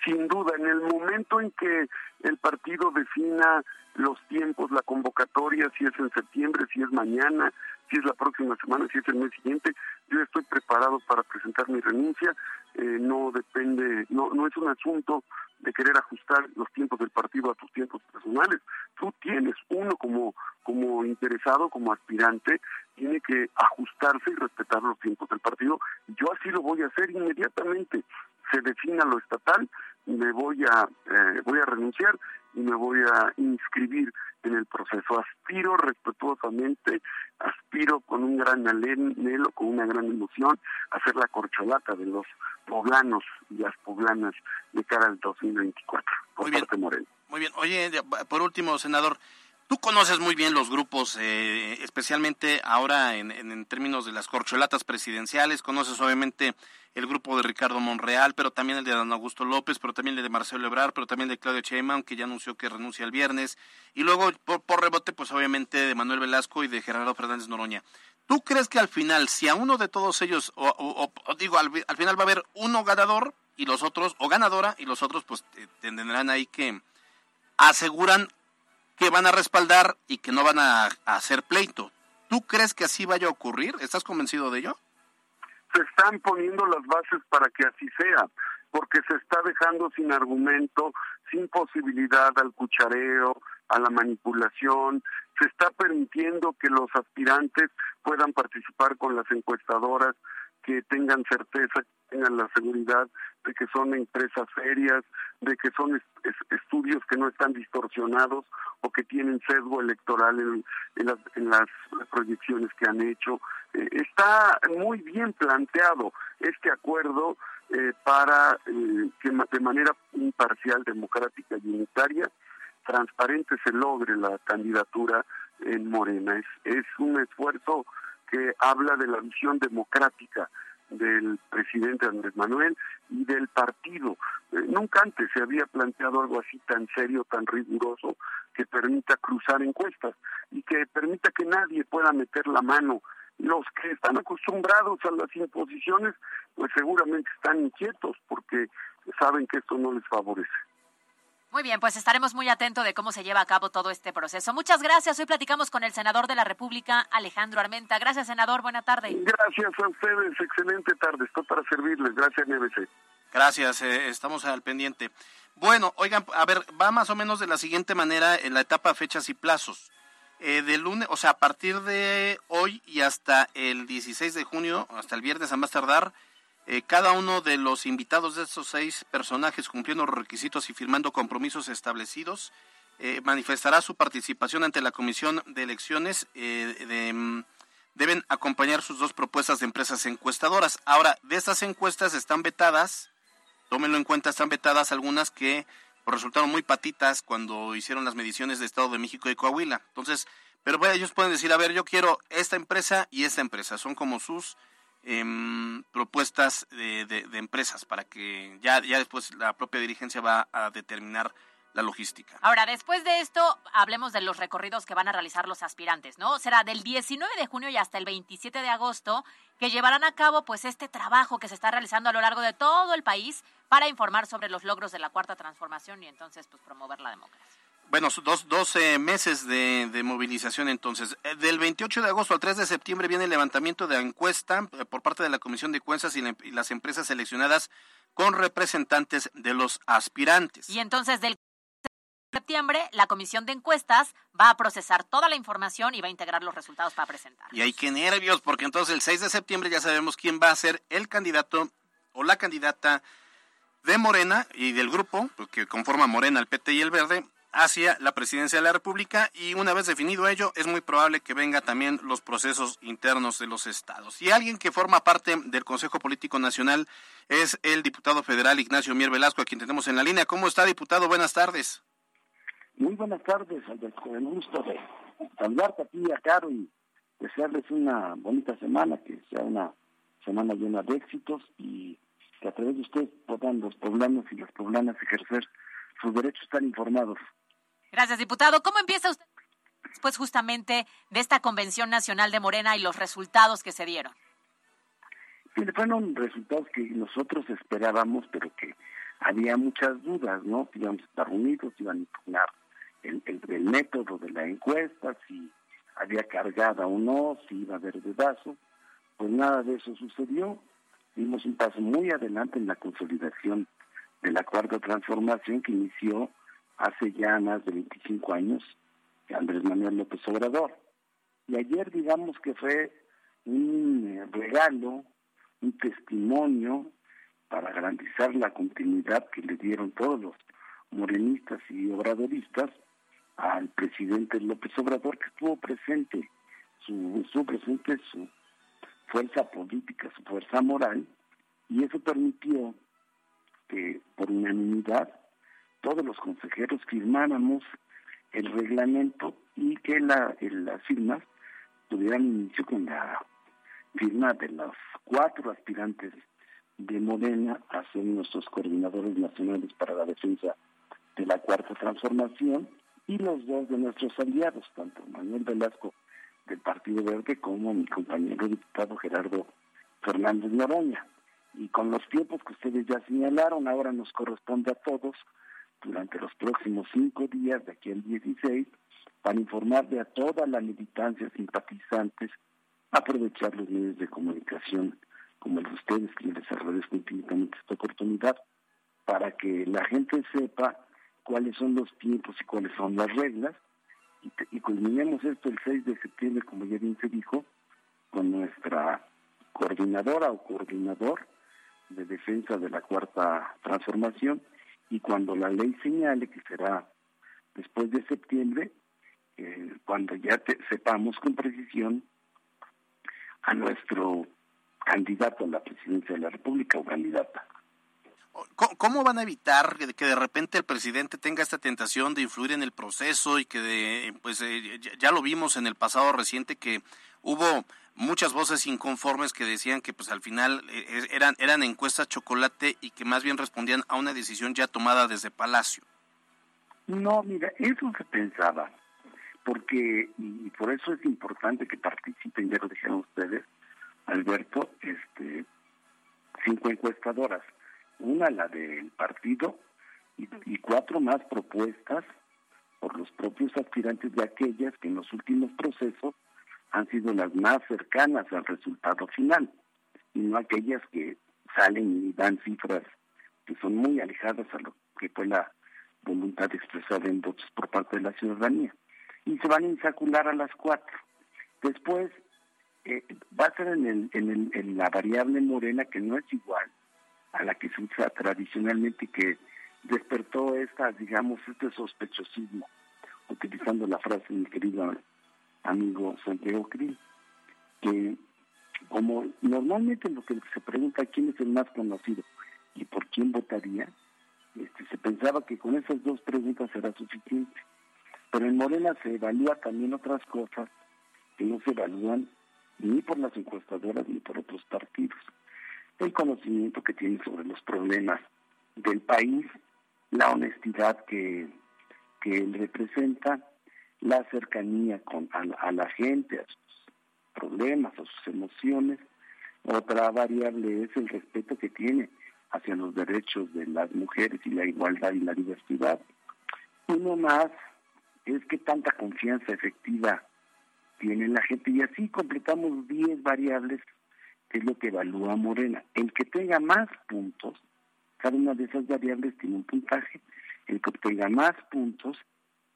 K: Sin duda, en el momento en que el partido defina los tiempos, la convocatoria, si es en septiembre, si es mañana, si es la próxima semana, si es el mes siguiente, yo estoy preparado para presentar mi renuncia. Eh, no depende, no, no es un asunto de querer ajustar los tiempos del partido a tus tiempos personales. Tú tienes uno como, como interesado, como aspirante, tiene que ajustarse y respetar los tiempos del partido. Yo así lo voy a hacer inmediatamente. Se defina lo estatal, me voy a, eh, voy a renunciar y me voy a inscribir en el proceso. Aspiro respetuosamente, aspiro con un gran anhelo, con una gran emoción, a ser la corcholata de los poblanos y las poblanas de cara al 2024, por
A: muy
K: parte
A: Moreno. Muy bien. Oye, por último, senador, Tú conoces muy bien los grupos, eh, especialmente ahora en, términos de las corcholatas presidenciales. Conoces obviamente el grupo de Ricardo Monreal, pero también el de Don Augusto López, pero también el de Marcelo Ebrard, pero también el de Claudio Sheinbaum, que ya anunció que renuncia el viernes. Y luego, por, rebote, pues obviamente de Manuel Velasco y de Gerardo Fernández Noroña. ¿Tú crees que al final, si a uno de todos ellos, o, digo, al, final va a haber uno ganador y los otros, o ganadora, y los otros pues tendrán ahí que aseguran que van a respaldar y que no van a, hacer pleito. ¿Tú crees que así vaya a ocurrir? ¿Estás convencido de ello?
K: Se están poniendo las bases para que así sea, porque se está dejando sin argumento, sin posibilidad al cuchareo, a la manipulación, se está permitiendo que los aspirantes puedan participar con las encuestadoras, que tengan certeza, que tengan la seguridad de que son empresas serias, de que son estudios que no están distorsionados o que tienen sesgo electoral en, las, proyecciones que han hecho. Eh, está muy bien planteado este acuerdo eh, para eh, que de manera imparcial, democrática y unitaria, transparente se logre la candidatura en Morena. Es un esfuerzo que habla de la visión democrática del presidente Andrés Manuel y del partido. Eh, nunca antes se había planteado algo así tan serio, tan riguroso, que permita cruzar encuestas y que permita que nadie pueda meter la mano. Los que están acostumbrados a las imposiciones, pues seguramente están inquietos porque saben que esto no les favorece.
B: Muy bien, pues estaremos muy atentos de cómo se lleva a cabo todo este proceso. Muchas gracias. Hoy platicamos con el senador de la República, Alejandro Armenta. Gracias, senador. Buena tarde.
K: Gracias a ustedes. Excelente tarde. Estoy para servirles. Gracias, NBC.
A: Gracias. Eh, estamos al pendiente. Bueno, oigan, a ver, va más o menos de la siguiente manera en la etapa fechas y plazos. Eh, de lunes, o sea, a partir de hoy y hasta el 16 de junio, hasta el viernes a más tardar, eh, cada uno de los invitados de estos seis personajes cumpliendo los requisitos y firmando compromisos establecidos eh, manifestará su participación ante la Comisión de Elecciones. Eh, mm, deben acompañar sus dos propuestas de empresas encuestadoras. Ahora, de estas encuestas están vetadas, tómenlo en cuenta, están vetadas algunas que resultaron muy patitas cuando hicieron las mediciones de Estado de México y Coahuila. Entonces, pero ellos pueden decir, a ver, yo quiero esta empresa y esta empresa. Son como sus Em, propuestas de, de, empresas para que ya, ya después la propia dirigencia va a determinar la logística.
B: Ahora, después de esto, hablemos de los recorridos que van a realizar los aspirantes, ¿no? Será del 19 de junio y hasta el 27 de agosto que llevarán a cabo pues este trabajo que se está realizando a lo largo de todo el país para informar sobre los logros de la cuarta transformación y entonces pues promover la democracia.
A: Bueno, dos, 12 meses de, de, movilización entonces. Eh, del 28 de agosto al 3 de septiembre viene el levantamiento de la encuesta eh, por parte de la Comisión de Cuentas y, y las empresas seleccionadas con representantes de los aspirantes.
B: Y entonces del septiembre, la comisión de encuestas va a procesar toda la información y va a integrar los resultados para presentar.
A: Y hay que nervios, porque entonces el 6 de septiembre ya sabemos quién va a ser el candidato o la candidata de Morena y del grupo, que conforma Morena, el PT y el Verde, hacia la presidencia de la República y una vez definido ello, es muy probable que venga también los procesos internos de los estados. Y alguien que forma parte del Consejo Político Nacional es el diputado federal Ignacio Mier Velasco, a quien tenemos en la línea. ¿Cómo está, diputado? Buenas tardes.
L: Muy buenas tardes, Alberto. Gusto de saludarte a ti y a Caro y desearles una bonita semana, que sea una semana llena de éxitos y que a través de ustedes puedan los poblanos y las poblanas ejercer sus derechos están informados.
B: Gracias, diputado. ¿Cómo empieza usted después justamente de esta Convención Nacional de Morena y los resultados que se dieron?
L: fueron resultados que nosotros esperábamos, pero que había muchas dudas, ¿no? Si íbamos a estar unidos, iban a impugnar el, el, método de la encuesta, si había cargada o no, si iba a haber dedazo. Pues nada de eso sucedió. Dimos un paso muy adelante en la consolidación de la cuarta transformación que inició hace ya más de 25 años Andrés Manuel López Obrador. Y ayer digamos que fue un eh, regalo, un testimonio para garantizar la continuidad que le dieron todos los morenistas y obradoristas al presidente López Obrador que estuvo presente, su, estuvo presente su fuerza política, su fuerza moral, y eso permitió que por unanimidad todos los consejeros firmáramos el reglamento y que la, las firmas tuvieran inicio con la firma de los cuatro aspirantes de Morena a ser nuestros coordinadores nacionales para la defensa de la cuarta transformación y los dos de nuestros aliados, tanto Manuel Velasco del Partido Verde como mi compañero diputado Gerardo Fernández Noroña. Y con los tiempos que ustedes ya señalaron, ahora nos corresponde a todos durante los próximos cinco días, de aquí al 16, para informarle a toda la militancia simpatizantes, aprovechar los medios de comunicación como el de ustedes, que les agradezco infinitamente esta oportunidad, para que la gente sepa cuáles son los tiempos y cuáles son las reglas, y, y culminemos esto el 6 de septiembre, como ya bien se dijo, con nuestra coordinadora o coordinador de defensa de la cuarta transformación, y cuando la ley señale que será después de septiembre, eh, cuando ya sepamos con precisión a nuestro candidato a la presidencia de la República o candidata.
A: ¿Cómo van a evitar que de repente el presidente tenga esta tentación de influir en el proceso y que de, pues eh, ya lo vimos en el pasado reciente que hubo muchas voces inconformes que decían que pues al final eh, eran, eran encuestas chocolate y que más bien respondían a una decisión ya tomada desde Palacio.
L: No, mira, eso se pensaba, porque, y por eso es importante que participen, ya lo dijeron ustedes, Alberto, este, cinco encuestadoras, una la del partido y, y cuatro más propuestas por los propios aspirantes de aquellas que en los últimos procesos han sido las más cercanas al resultado final y no aquellas que salen y dan cifras que son muy alejadas a lo que fue la voluntad expresada en votos por parte de la ciudadanía. Y se van a insacular a las cuatro. Después eh, va a ser en, la variable morena que no es igual a la que se usa tradicionalmente que despertó esta, digamos, este sospechosismo, utilizando la frase mi querido amigo Santiago Krill, que como normalmente lo que se pregunta quién es el más conocido y por quién votaría, este, se pensaba que con esas dos preguntas era suficiente. Pero en Morena se evalúa también otras cosas que no se evalúan ni por las encuestadoras ni por otros partidos. El conocimiento que tiene sobre los problemas del país, la honestidad que, que él representa, la cercanía con, a, la gente, a sus problemas, a sus emociones. Otra variable es el respeto que tiene hacia los derechos de las mujeres y la igualdad y la diversidad. Uno más es que tanta confianza efectiva tiene la gente y así completamos 10 variables que es lo que evalúa Morena. El que tenga más puntos, cada una de esas variables tiene un puntaje, el que tenga más puntos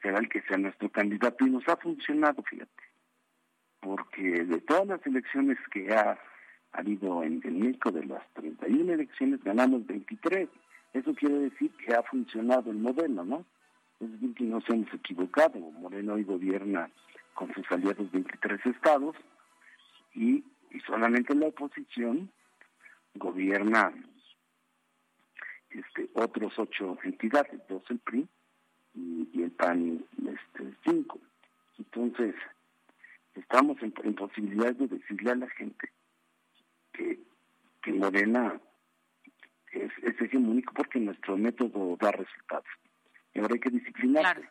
L: será el que sea nuestro candidato y nos ha funcionado, fíjate, porque de todas las elecciones que ha habido en, en México, de las 31 elecciones, ganamos 23. Eso quiere decir que ha funcionado el modelo, ¿no? Es decir, que no se hemos equivocado. Moreno hoy gobierna con sus aliados 23 estados y, y solamente la oposición gobierna este, otros ocho entidades, dos el PRI y, el PAN este, cinco. Entonces, estamos en, posibilidad de decirle a la gente que, que Morena es, es hegemónico porque nuestro método da resultados. Y ahora hay que disciplinarse.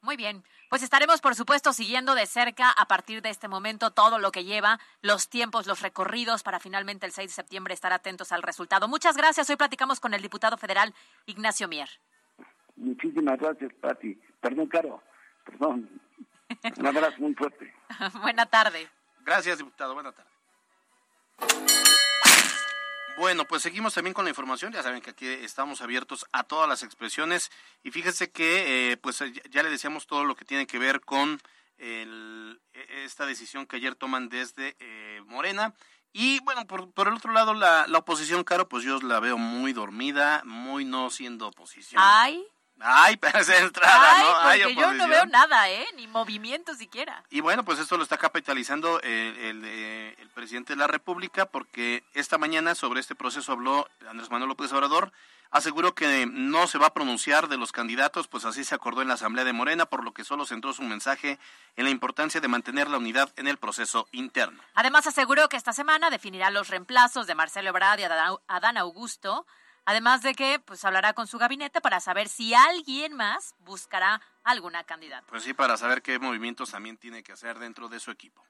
B: Muy bien, pues estaremos por supuesto siguiendo de cerca a partir de este momento todo lo que lleva, los tiempos, los recorridos para finalmente el 6 de septiembre estar atentos al resultado. Muchas gracias. Hoy platicamos con el diputado federal Ignacio Mier.
L: Muchísimas gracias, Pati. Perdón, Caro. Perdón. Un abrazo muy fuerte.
B: Buena tarde.
A: Gracias, diputado. Buena tarde. Bueno, pues seguimos también con la información. Ya saben que aquí estamos abiertos a todas las expresiones. Y fíjense que, eh, pues ya le decíamos todo lo que tiene que ver con el, esta decisión que ayer toman desde eh, Morena. Y bueno, por, por el otro lado, la, la oposición, Caro, pues yo la veo muy dormida, muy no siendo oposición.
B: Ay.
A: Ay, pero es entrada, ¿no?
B: Ay, porque yo no veo nada, ¿eh? Ni movimiento siquiera.
A: Y bueno, pues esto lo está capitalizando el, el, el, presidente de la República porque esta mañana sobre este proceso habló Andrés Manuel López Obrador. Aseguró que no se va a pronunciar de los candidatos, pues así se acordó en la Asamblea de Morena, por lo que solo centró su mensaje en la importancia de mantener la unidad en el proceso interno.
B: Además, aseguró que esta semana definirá los reemplazos de Marcelo Ebrard y Adán Augusto Además de que pues hablará con su gabinete para saber si alguien más buscará alguna candidata.
A: Pues sí, para saber qué movimientos también tiene que hacer dentro de su equipo.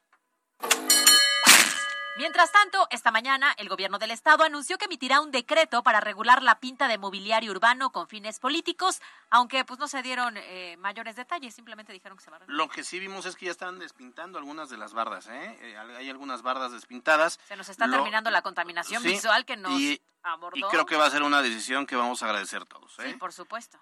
B: Mientras tanto, esta mañana el gobierno del estado anunció que emitirá un decreto para regular la pinta de mobiliario urbano con fines políticos, aunque pues no se dieron eh, mayores detalles, simplemente dijeron que se van a...
A: Lo que sí vimos es que ya están despintando algunas de las bardas, ¿eh? eh hay algunas bardas despintadas.
B: Se nos está terminando la contaminación visual que nos abordó.
A: Y creo que va a ser una decisión que vamos a agradecer todos, ¿eh?
B: Sí, por supuesto.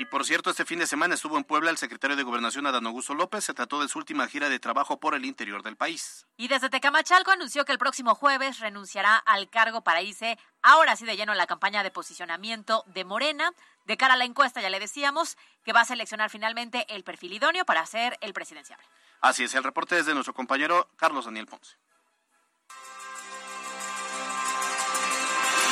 A: Y por cierto, este fin de semana estuvo en Puebla el secretario de Gobernación Adán Augusto López. Se trató de su última gira de trabajo por el interior del país.
B: Y desde Tecamachalco anunció que el próximo jueves renunciará al cargo para irse ahora sí de lleno en la campaña de posicionamiento de Morena. De cara a la encuesta, ya le decíamos que va a seleccionar finalmente el perfil idóneo para ser el presidencial.
A: Así es, el reporte es de nuestro compañero Carlos Daniel Ponce.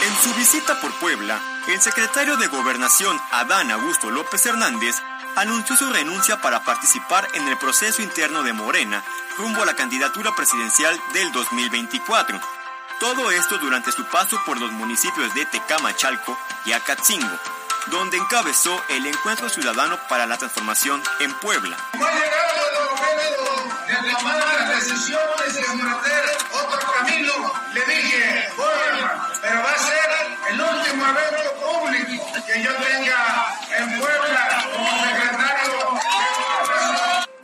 M: En su visita por Puebla, el secretario de Gobernación Adán Augusto López Hernández anunció su renuncia para participar en el proceso interno de Morena rumbo a la candidatura presidencial del 2024. Todo esto durante su paso por los municipios de Tecamachalco y Acatzingo, donde encabezó el Encuentro Ciudadano para la Transformación en Puebla.
N: Que yo tenga en como.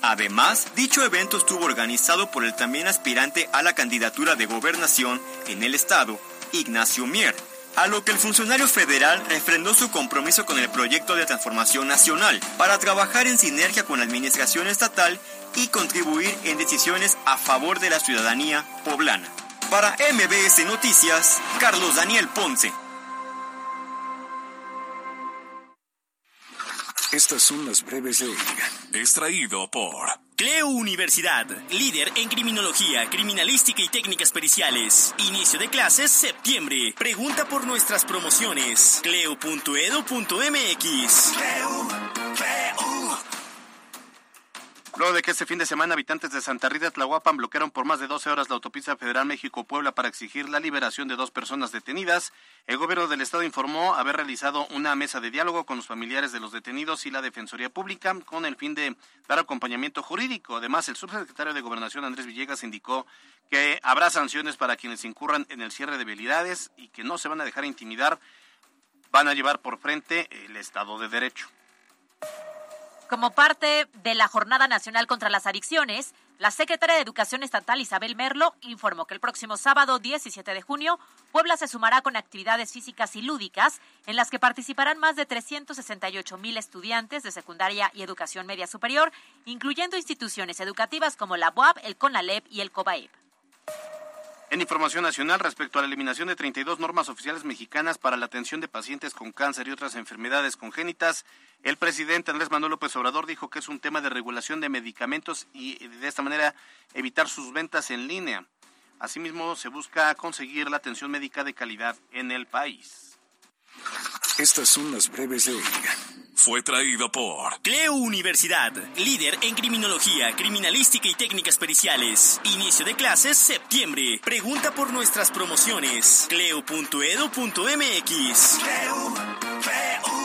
M: Además, dicho evento estuvo organizado por el también aspirante a la candidatura de gobernación en el estado, Ignacio Mier, a lo que el funcionario federal refrendó su compromiso con el proyecto de transformación nacional para trabajar en sinergia con la administración estatal y contribuir en decisiones a favor de la ciudadanía poblana. Para MBS Noticias, Carlos Daniel Ponce.
C: Estas son las breves de hoy.
O: Extraído por
P: Cleo Universidad, líder en criminología, criminalística y técnicas periciales. Inicio de clases septiembre. Pregunta por nuestras promociones. cleo.edu.mx.
A: Luego de que este fin de semana habitantes de Santa Rita Tlahuapan bloquearon por más de 12 horas la autopista federal México-Puebla para exigir la liberación de dos personas detenidas, el gobierno del estado informó haber realizado una mesa de diálogo con los familiares de los detenidos y la Defensoría Pública con el fin de dar acompañamiento jurídico. Además, el subsecretario de Gobernación Andrés Villegas indicó que habrá sanciones para quienes incurran en el cierre de vialidades y que no se van a dejar intimidar, van a llevar por frente el Estado de Derecho.
B: Como parte de la Jornada Nacional contra las Adicciones, la secretaria de Educación Estatal Isabel Merlo informó que el próximo sábado 17 de junio, Puebla se sumará con actividades físicas y lúdicas en las que participarán más de 368 mil estudiantes de secundaria y educación media superior, incluyendo instituciones educativas como la UAP, el CONALEP y el COBAEP.
A: En información nacional respecto a la eliminación de 32 normas oficiales mexicanas para la atención de pacientes con cáncer y otras enfermedades congénitas, el presidente Andrés Manuel López Obrador dijo que es un tema de regulación de medicamentos y de esta manera evitar sus ventas en línea. Asimismo, se busca conseguir la atención médica de calidad en el país.
C: Estas son las breves de hoy.
O: Fue traído por
P: Cleo Universidad, líder en criminología, criminalística y técnicas periciales. Inicio de clases septiembre. Pregunta por nuestras promociones. cleo.edu.mx.
C: Y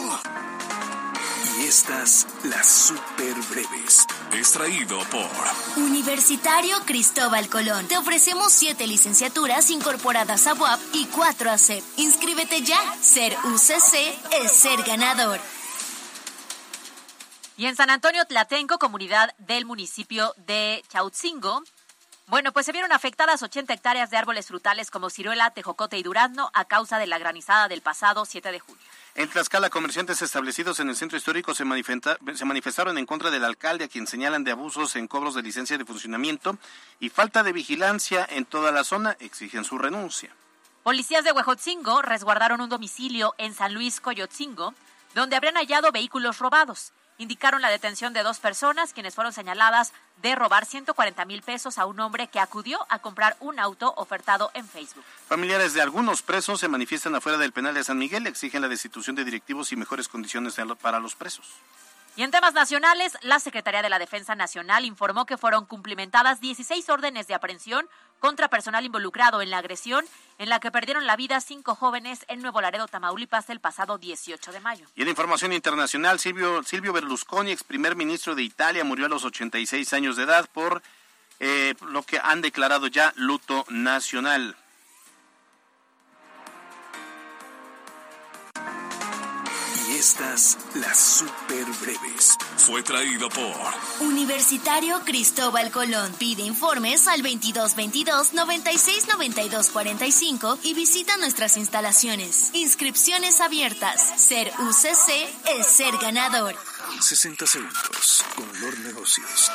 C: estas, las super breves.
O: Extraído por
D: Universitario Cristóbal Colón. Te ofrecemos siete licenciaturas incorporadas a UAP y cuatro a CEP. Inscríbete ya. Ser UCC es ser ganador.
B: Y en San Antonio Tlatenco, comunidad del municipio de Chautzingo, bueno, pues se vieron afectadas 80 hectáreas de árboles frutales como ciruela, tejocote y durazno a causa de la granizada del pasado 7 de junio.
A: En Tlaxcala, comerciantes establecidos en el centro histórico se, manifestaron en contra del alcalde, a quien señalan de abusos en cobros de licencia de funcionamiento y falta de vigilancia en toda la zona. Exigen su renuncia.
B: Policías de Huejotzingo resguardaron un domicilio en San Luis Coyotzingo, donde habrían hallado vehículos robados indicaron la detención de dos personas quienes fueron señaladas de robar 140 mil pesos a un hombre que acudió a comprar un auto ofertado en Facebook.
A: Familiares de algunos presos se manifiestan afuera del penal de San Miguel, exigen la destitución de directivos y mejores condiciones para los presos.
B: Y en temas nacionales, la Secretaría de la Defensa Nacional informó que fueron cumplimentadas 16 órdenes de aprehensión contra personal involucrado en la agresión en la que perdieron la vida cinco jóvenes en Nuevo Laredo, Tamaulipas, el pasado 18 de mayo.
A: Y en información internacional, Silvio, Silvio Berlusconi, ex primer ministro de Italia, murió a los 86 años de edad por eh, lo que han declarado ya luto nacional.
C: Estas las super breves.
O: Fue traído por
D: Universitario Cristóbal Colón. Pide informes al 2222 96 92 45 y visita nuestras instalaciones. Inscripciones abiertas. Ser UCC es ser ganador.
C: 60 segundos con Lord Negocios.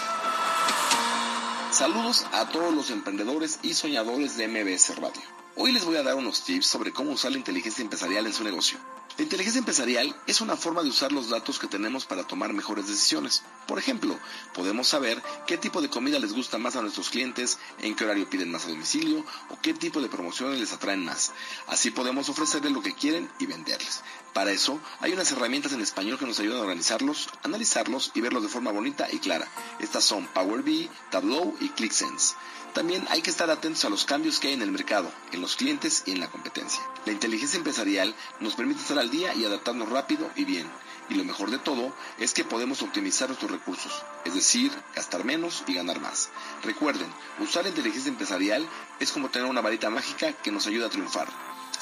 Q: Saludos a todos los emprendedores y soñadores de MBS Radio. Hoy les voy a dar unos tips sobre cómo usar la inteligencia empresarial en su negocio. La inteligencia empresarial es una forma de usar los datos que tenemos para tomar mejores decisiones. Por ejemplo, podemos saber qué tipo de comida les gusta más a nuestros clientes, en qué horario piden más a domicilio o qué tipo de promociones les atraen más. Así podemos ofrecerles lo que quieren y venderles. Para eso, hay unas herramientas en español que nos ayudan a organizarlos, analizarlos y verlos de forma bonita y clara. Estas son Power BI, Tableau y ClickSense. También hay que estar atentos a los cambios que hay en el mercado, en los clientes y en la competencia. La inteligencia empresarial nos permite estar al día y adaptarnos rápido y bien. Y lo mejor de todo es que podemos optimizar nuestros recursos, es decir, gastar menos y ganar más. Recuerden, usar la inteligencia empresarial es como tener una varita mágica que nos ayuda a triunfar.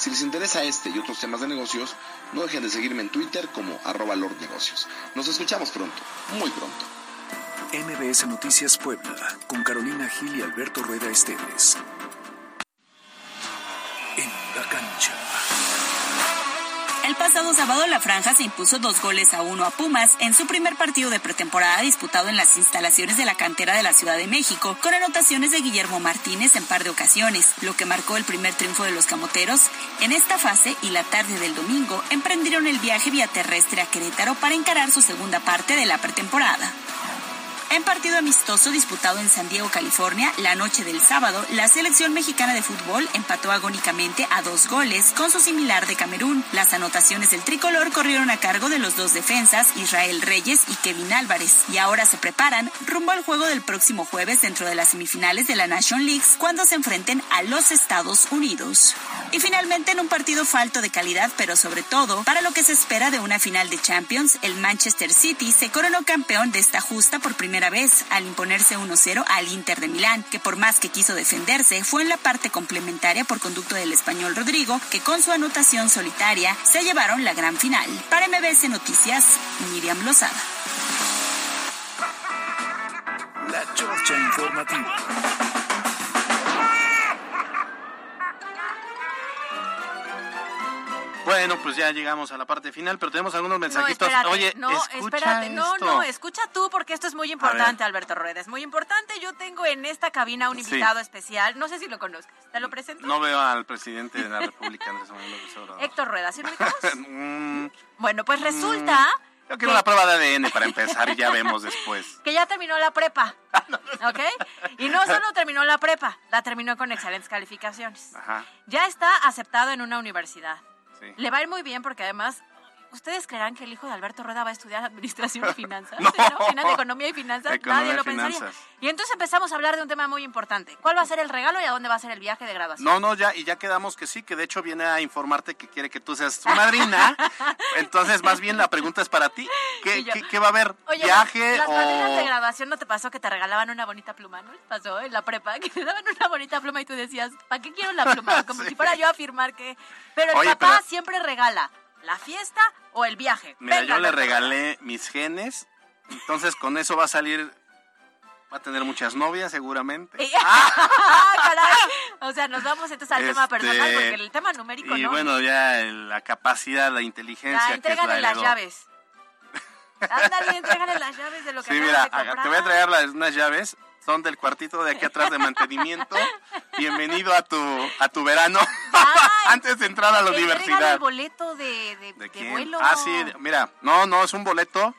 Q: Si les interesa este y otros temas de negocios, no dejen de seguirme en Twitter como arroba lordnegocios. Nos escuchamos pronto, muy pronto.
C: MBS Noticias Puebla, con Carolina Gil y Alberto Rueda Esteves. En la cancha.
I: El pasado sábado la franja se impuso dos goles a uno a Pumas en su primer partido de pretemporada disputado en las instalaciones de la cantera de la Ciudad de México, con anotaciones de Guillermo Martínez en par de ocasiones, lo que marcó el primer triunfo de los camoteros. En esta fase y la tarde del domingo emprendieron el viaje vía terrestre a Querétaro para encarar su segunda parte de la pretemporada. En partido amistoso disputado en San Diego, California, la noche del sábado, la selección mexicana de fútbol empató agónicamente a dos goles con su similar de Camerún. Las anotaciones del tricolor corrieron a cargo de los dos defensas, Israel Reyes y Kevin Álvarez, y ahora se preparan rumbo al juego del próximo jueves dentro de las semifinales de la Nation League cuando se enfrenten a los Estados Unidos. Y finalmente en un partido falto de calidad, pero sobre todo para lo que se espera de una final de Champions, el Manchester City se coronó campeón de esta justa por primera vez al imponerse 1-0 al Inter de Milán, que por más que quiso defenderse, fue en la parte complementaria por conducto del español Rodrigo, que con su anotación solitaria se llevaron la gran final. Para MBS Noticias, Miriam Lozada.
C: La Chorcha Informativa.
A: Bueno, pues ya llegamos a la parte final, pero tenemos algunos mensajitos.
B: No, espérate,
A: Oye,
B: no,
A: escucha
B: espérate, no,
A: esto.
B: no, escucha tú porque esto es muy importante, Alberto Rueda, es muy importante. Yo tengo en esta cabina un
A: Sí.
B: invitado especial, no sé si lo conozcas, ¿te lo presento?
A: No veo al presidente de la República, Andrés Manuel López Obrador.
B: Héctor Rueda, ¿sí lo?
A: Mm,
B: Bueno, pues resulta
A: Yo quiero una prueba de ADN para empezar y ya vemos después.
B: que ya terminó la prepa, ¿ok? Y no solo terminó la prepa, la terminó con excelentes calificaciones.
A: Ajá,
B: Ya está aceptado en una universidad. Le va a ir muy bien porque además, ¿ustedes creerán que el hijo de Alberto Rueda va a estudiar Administración y Finanzas?
A: No.
B: Final- Economía y Finanzas,
A: Economía
B: nadie lo pensaría.
A: finanzas.
B: Y entonces empezamos a hablar de un tema muy importante. ¿Cuál va a ser el regalo y a dónde va a ser el viaje de graduación?
A: No, no, ya, y ya quedamos que sí, que de hecho viene a informarte que quiere que tú seas su madrina. Entonces, más bien la pregunta es para ti. ¿Qué, qué- qué va a haber?
B: Oye,
A: ¿Viaje
B: las madrinas de
A: o...?
B: graduación no te pasó que te regalaban una bonita pluma, ¿no? pasó en la prepa que te daban una bonita pluma y tú decías, ¿para qué quiero la pluma? Como
A: Sí.
B: si fuera yo a afirmar que... Pero el
A: Oye,
B: papá
A: pero-
B: siempre regala la fiesta o el viaje.
A: Mira,
B: Venga,
A: yo le regalé mis genes, entonces con eso va a salir... Va a tener muchas novias seguramente.
B: Y- ¡Ah, caray! O sea, nos vamos entonces al tema
A: Este,
B: personal porque el tema numérico
A: Y
B: no.
A: bueno, ya la capacidad, la inteligencia
B: ya,
A: que es la
B: entrégale las
A: heredó.
B: llaves. Ándale, entrégale las llaves de lo que
A: Sí, mira,
B: de comprar.
A: te voy a traer las, unas llaves. Son del cuartito de aquí atrás de mantenimiento. Bienvenido a tu a tu verano antes de entrar a la universidad.
B: el boleto de, de, de
A: ¿Quién?
B: vuelo.
A: Ah, sí, mira, no, no, es un boleto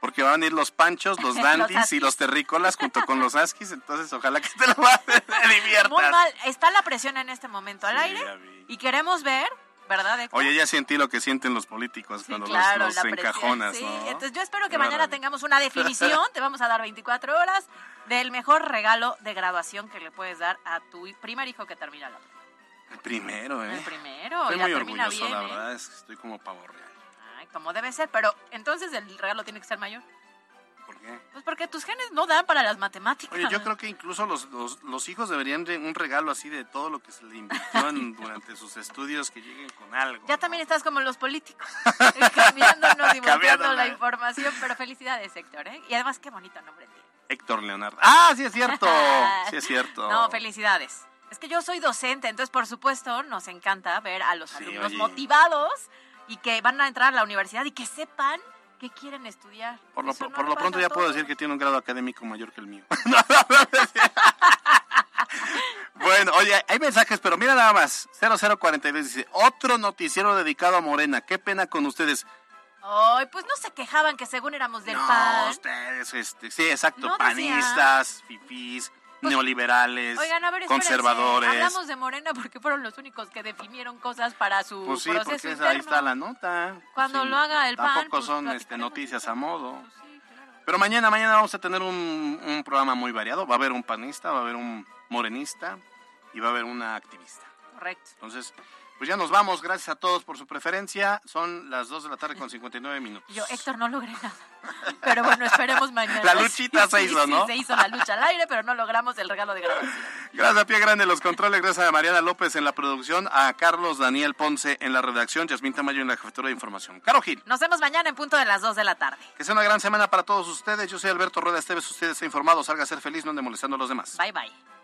A: porque van a ir los panchos, los
B: Los
A: dandies y los terrícolas junto con los askis, entonces ojalá que te lo diviertas.
B: Muy mal. Está la presión en este momento al
A: Sí,
B: aire y queremos ver, ¿verdad? Héctor?
A: Oye, ya sentí lo que sienten los políticos
B: Sí,
A: cuando
B: claro,
A: los,
B: presión,
A: encajonas,
B: sí.
A: ¿no?
B: Entonces yo espero que mañana tengamos una definición, te vamos a dar 24 horas del mejor regalo de graduación que le puedes dar a tu primer hijo que termina la
A: El primero, ¿eh?
B: El primero,
A: Estoy muy
B: termina
A: orgulloso,
B: bien,
A: la
B: ¿eh?
A: verdad, es que estoy como pavo real.
B: Ay, como debe ser, pero entonces el regalo tiene que ser mayor.
A: ¿Por qué?
B: Pues porque tus genes no dan para las matemáticas.
A: Oye, yo creo que incluso los, los, los hijos deberían de un regalo así de todo lo que se le invirtió durante sus estudios, que lleguen con algo.
B: Ya también estás como los políticos, cambiándonos y
A: Cambiándola.
B: la información, pero felicidades, Héctor, ¿eh? Y además, qué bonito nombre tiene.
A: Héctor Leonardo. ¡Ah, sí es cierto! Sí es cierto.
B: No, felicidades. Es que yo soy docente, entonces por supuesto nos encanta ver a los alumnos
A: oye.
B: motivados y que van a entrar a la universidad y que sepan qué quieren estudiar.
A: Por lo,
B: no
A: por pronto ya puedo decir que tiene un grado académico mayor que el mío. bueno, oye, hay mensajes, pero mira nada más. 0042 dice, otro noticiero dedicado a Morena. Qué pena con ustedes.
B: Ay, pues no se quejaban que según éramos del
A: No,
B: PAN.
A: ustedes, este, sí, exacto,
B: No
A: panistas, fifís. neoliberales,
B: Oigan, a ver,
A: conservadores.
B: Hablamos de Morena porque fueron los únicos que definieron cosas para su
A: Pues sí,
B: proceso
A: porque
B: interno.
A: ahí está la nota.
B: Cuando
A: Sí,
B: lo haga el PAN,
A: Tampoco
B: pues,
A: son este, noticias a modo. Pero mañana, mañana vamos a tener un, un programa muy variado. Va a haber un panista, va a haber un morenista y va a haber una activista.
B: Correcto.
A: Entonces, pues ya nos vamos. Gracias a todos por su preferencia. Son las 2 de la tarde con 59 minutos.
B: Yo, Héctor, no logré nada. Pero bueno, esperemos mañana.
A: La luchita se hizo,
B: sí,
A: ¿no?
B: se hizo la lucha al aire, pero no logramos el regalo de grabación.
A: Gracias a Pie Grande los controles, gracias a Mariana López en la producción, a Carlos Daniel Ponce en la redacción, Yasmín Tamayo en la jefatura de información. Caro Gil,
B: Nos vemos mañana en punto de las 2 de la tarde.
A: que sea una gran semana para todos ustedes. Yo soy Alberto Rueda Esteves, usted está informado, salga a ser feliz, no ande molestando a los demás.
B: Bye, bye.